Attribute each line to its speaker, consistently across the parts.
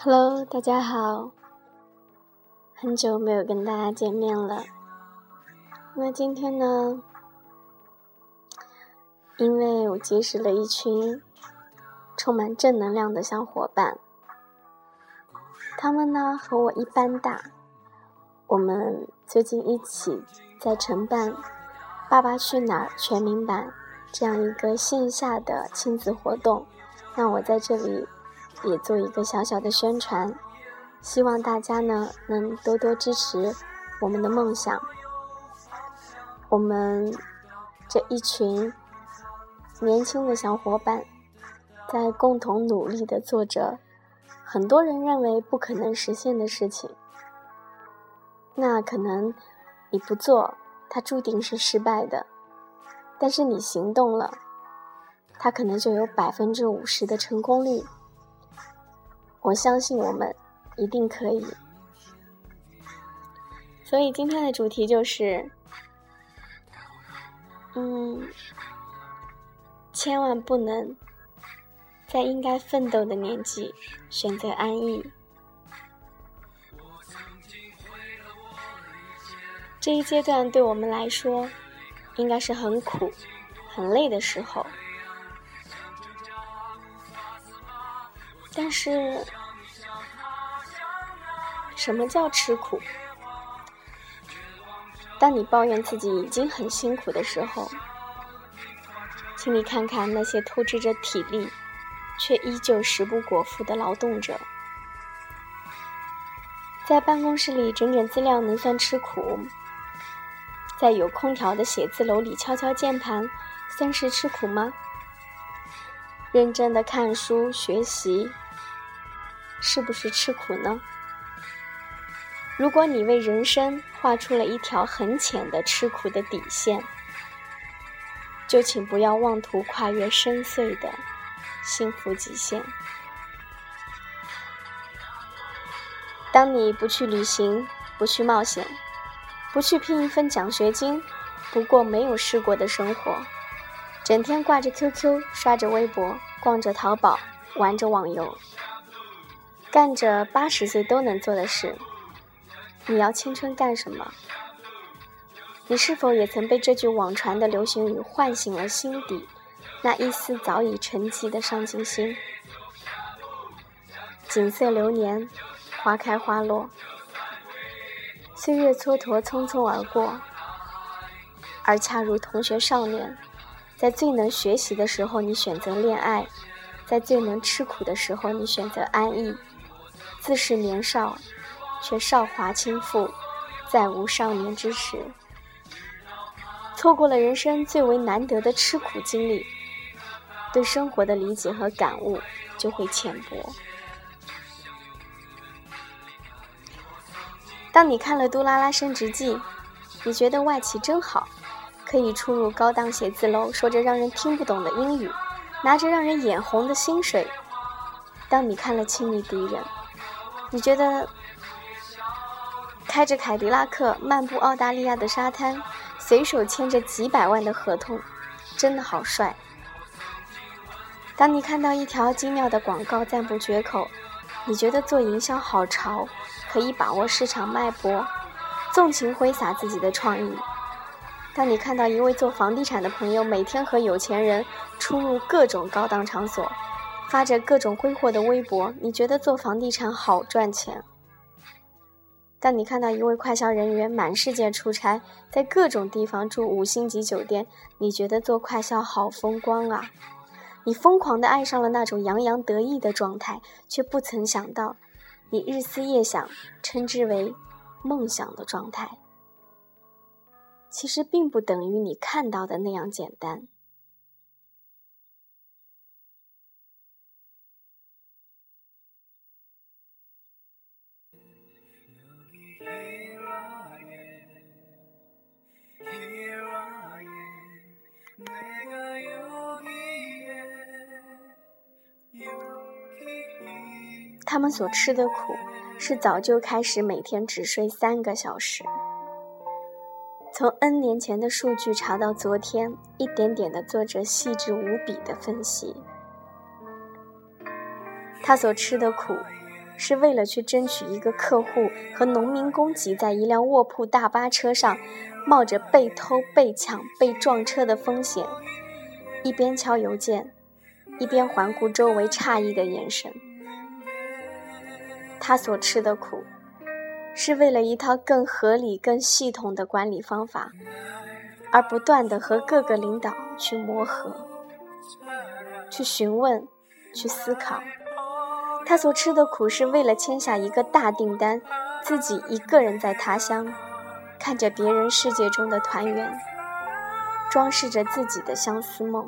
Speaker 1: Hello，大家好，很久没有跟大家见面了。那今天呢，因为我结识了一群充满正能量的小伙伴，他们呢和我一般大，我们最近一起在承办《爸爸去哪儿》全民版这样一个线下的亲子活动。那我在这里。也做一个小小的宣传，希望大家呢能多多支持我们的梦想。我们这一群年轻的小伙伴，在共同努力的做着很多人认为不可能实现的事情。那可能你不做，它注定是失败的；但是你行动了，它可能就有百分之五十的成功率。我相信我们一定可以，所以今天的主题就是，嗯，千万不能在应该奋斗的年纪选择安逸。这一阶段对我们来说，应该是很苦、很累的时候。但是，什么叫吃苦？当你抱怨自己已经很辛苦的时候，请你看看那些透支着体力，却依旧食不果腹的劳动者。在办公室里整整资料能算吃苦？在有空调的写字楼里敲敲键盘，算是吃苦吗？认真的看书学习，是不是吃苦呢？如果你为人生画出了一条很浅的吃苦的底线，就请不要妄图跨越深邃的幸福极限。当你不去旅行，不去冒险，不去拼一份奖学金，不过没有试过的生活。整天挂着 QQ，刷着微博，逛着淘宝，玩着网游，干着八十岁都能做的事。你要青春干什么？你是否也曾被这句网传的流行语唤醒了心底那一丝早已沉寂的上进心？锦瑟流年，花开花落，岁月蹉跎，匆匆而过，而恰如同学少年。在最能学习的时候，你选择恋爱；在最能吃苦的时候，你选择安逸。自是年少，却韶华倾覆，再无少年之时。错过了人生最为难得的吃苦经历，对生活的理解和感悟就会浅薄。当你看了《杜拉拉升职记》，你觉得外企真好。可以出入高档写字楼，说着让人听不懂的英语，拿着让人眼红的薪水。当你看了《亲密敌人》，你觉得开着凯迪拉克漫步澳大利亚的沙滩，随手签着几百万的合同，真的好帅。当你看到一条精妙的广告赞不绝口，你觉得做营销好潮，可以把握市场脉搏，纵情挥洒自己的创意。当你看到一位做房地产的朋友每天和有钱人出入各种高档场所，发着各种挥霍的微博，你觉得做房地产好赚钱。当你看到一位快销人员满世界出差，在各种地方住五星级酒店，你觉得做快销好风光啊！你疯狂地爱上了那种洋洋得意的状态，却不曾想到，你日思夜想，称之为梦想的状态。其实并不等于你看到的那样简单。他们所吃的苦，是早就开始每天只睡三个小时。从 N 年前的数据查到昨天，一点点的做着细致无比的分析。他所吃的苦，是为了去争取一个客户和农民工挤在一辆卧铺大巴车上，冒着被偷、被抢、被撞车的风险，一边敲邮件，一边环顾周围诧异的眼神。他所吃的苦，是为了一套更合理、更系统的管理方法，而不断的和各个领导去磨合、去询问、去思考。他所吃的苦，是为了签下一个大订单，自己一个人在他乡，看着别人世界中的团圆，装饰着自己的相思梦。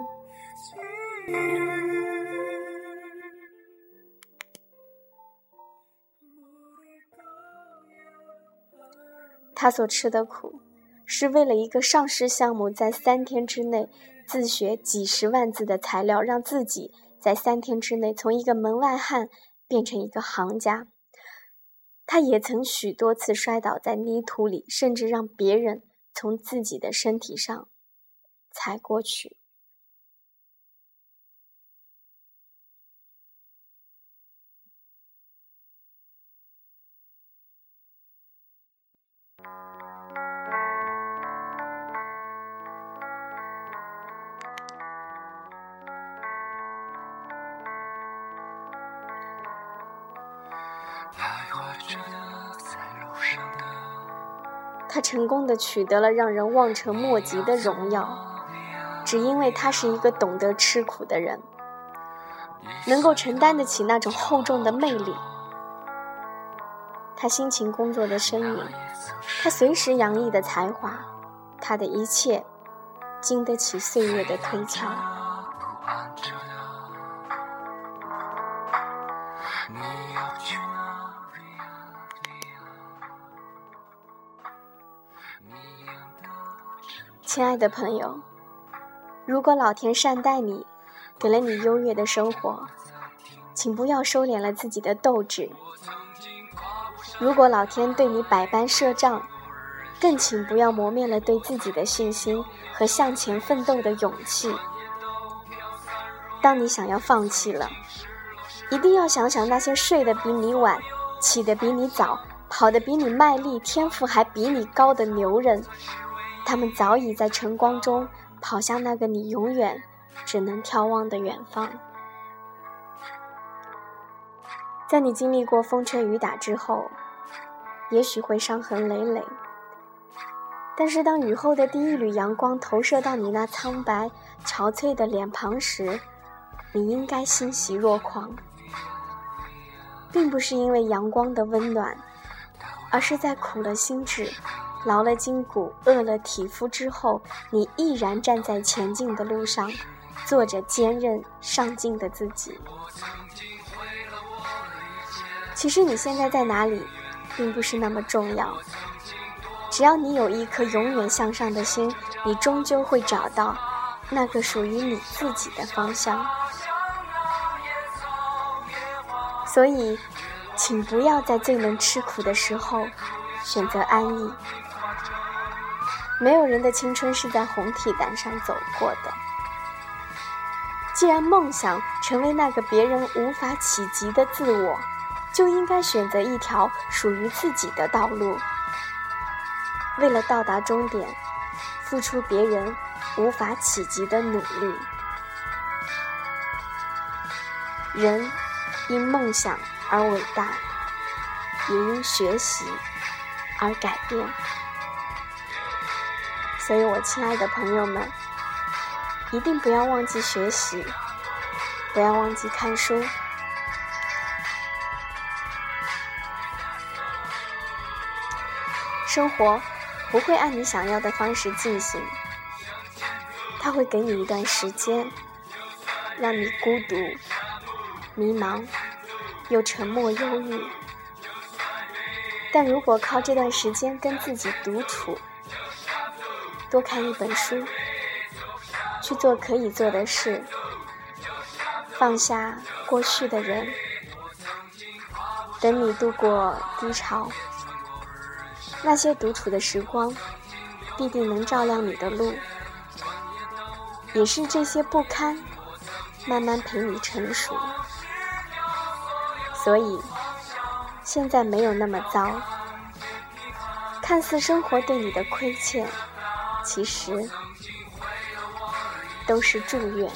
Speaker 1: 他所吃的苦，是为了一个上市项目，在三天之内自学几十万字的材料，让自己在三天之内从一个门外汉。变成一个行家，他也曾许多次摔倒在泥土里，甚至让别人从自己的身体上踩过去。他成功的取得了让人望尘莫及的荣耀，只因为他是一个懂得吃苦的人，能够承担得起那种厚重的魅力。他辛勤工作的身影，他随时洋溢的才华，他的一切，经得起岁月的推敲。亲爱的朋友，如果老天善待你，给了你优越的生活，请不要收敛了自己的斗志；如果老天对你百般设障，更请不要磨灭了对自己的信心和向前奋斗的勇气。当你想要放弃了，一定要想想那些睡得比你晚、起得比你早、跑得比你卖力、天赋还比你高的牛人。他们早已在晨光中跑向那个你永远只能眺望的远方。在你经历过风吹雨打之后，也许会伤痕累累。但是当雨后的第一缕阳光投射到你那苍白憔悴的脸庞时，你应该欣喜若狂，并不是因为阳光的温暖，而是在苦了心智。劳了筋骨，饿了体肤之后，你毅然站在前进的路上，做着坚韧上进的自己。其实你现在在哪里，并不是那么重要。只要你有一颗永远向上的心，你终究会找到那个属于你自己的方向。所以，请不要在最能吃苦的时候选择安逸。没有人的青春是在红地毯上走过的。既然梦想成为那个别人无法企及的自我，就应该选择一条属于自己的道路。为了到达终点，付出别人无法企及的努力。人因梦想而伟大，也因学习而改变。所以，我亲爱的朋友们，一定不要忘记学习，不要忘记看书。生活不会按你想要的方式进行，它会给你一段时间，让你孤独、迷茫又沉默忧郁。但如果靠这段时间跟自己独处，多看一本书，去做可以做的事，放下过去的人，等你度过低潮，那些独处的时光，必定能照亮你的路。也是这些不堪，慢慢陪你成熟。所以，现在没有那么糟。看似生活对你的亏欠，其实都是祝愿。